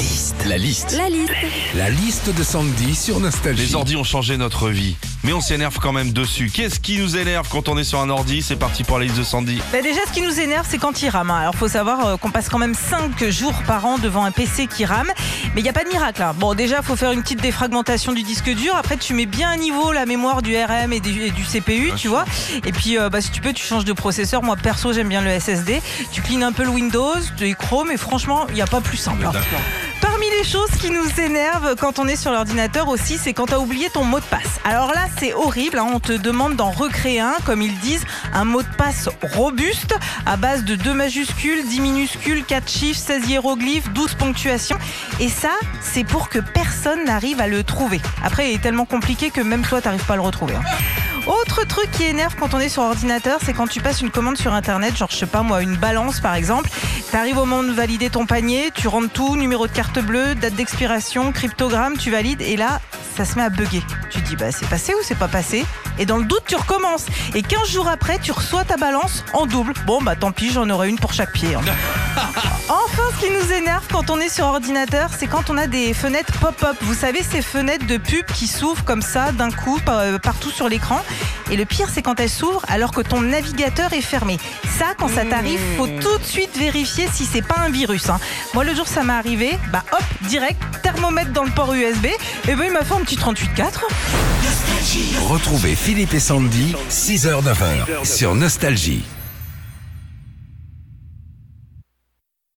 liste. La liste. La liste. La liste de Sandy sur Nostalgie. Les ordis ont changé notre vie, mais on s'énerve quand même dessus. Qu'est-ce qui nous énerve quand on est sur un ordi? C'est parti pour la liste de Sandy. Bah déjà, ce qui nous énerve, c'est quand il rame. hein. Alors, faut savoir euh, qu'on passe quand même 5 jours par an devant un PC qui rame. Mais il n'y a pas de miracle. hein. Bon, déjà, faut faire une petite défragmentation du disque dur. Après, tu mets bien à niveau la mémoire du RM et du, et du CPU, tu vois. Et puis, euh, bah, si tu peux, tu changes de processeur. Moi, perso, j'aime bien le SSD. Tu cleans un peu le Windows, tu Chrome. Et franchement, il n'y a pas plus simple. hein. Parmi les choses qui nous énervent quand on est sur l'ordinateur aussi, c'est quand tu as oublié ton mot de passe. Alors là, c'est horrible. hein. On te demande d'en recréer un, comme ils disent, un mot de passe robuste à base de 2 majuscules, 10 minuscules, 4 chiffres, 16 hiéroglyphes, 12 ponctuations. Et ça, c'est pour que personne n'arrive à le trouver. Après, il est tellement compliqué que même toi, tu n'arrives pas à le retrouver. hein. Autre truc qui énerve quand on est sur ordinateur, c'est quand tu passes une commande sur internet, genre je sais pas moi, une balance par exemple. Tu arrives au moment de valider ton panier, tu rentres tout, numéro de carte bleue, date d'expiration, cryptogramme, tu valides et là, ça se met à bugger. Tu dis bah c'est passé ou c'est pas passé? Et dans le doute, tu recommences. Et 15 jours après, tu reçois ta balance en double. Bon bah tant pis, j'en aurai une pour chaque pied. hein. Enfin, ce qui nous énerve quand on est sur ordinateur, c'est quand on a des fenêtres pop-up. Vous savez, ces fenêtres de pub qui s'ouvrent comme ça d'un coup euh, partout sur l'écran. Et le pire, c'est quand elles s'ouvrent alors que ton navigateur est fermé. Ça, quand ça t'arrive, faut tout de suite vérifier si c'est pas un virus. hein. Moi, le jour ça m'est arrivé, bah hop, direct, thermomètre dans le port USB. Et ben il m'a fait un petit 38.4. Retrouvez Philippe et Sandy, 6h-9h sur Nostalgie.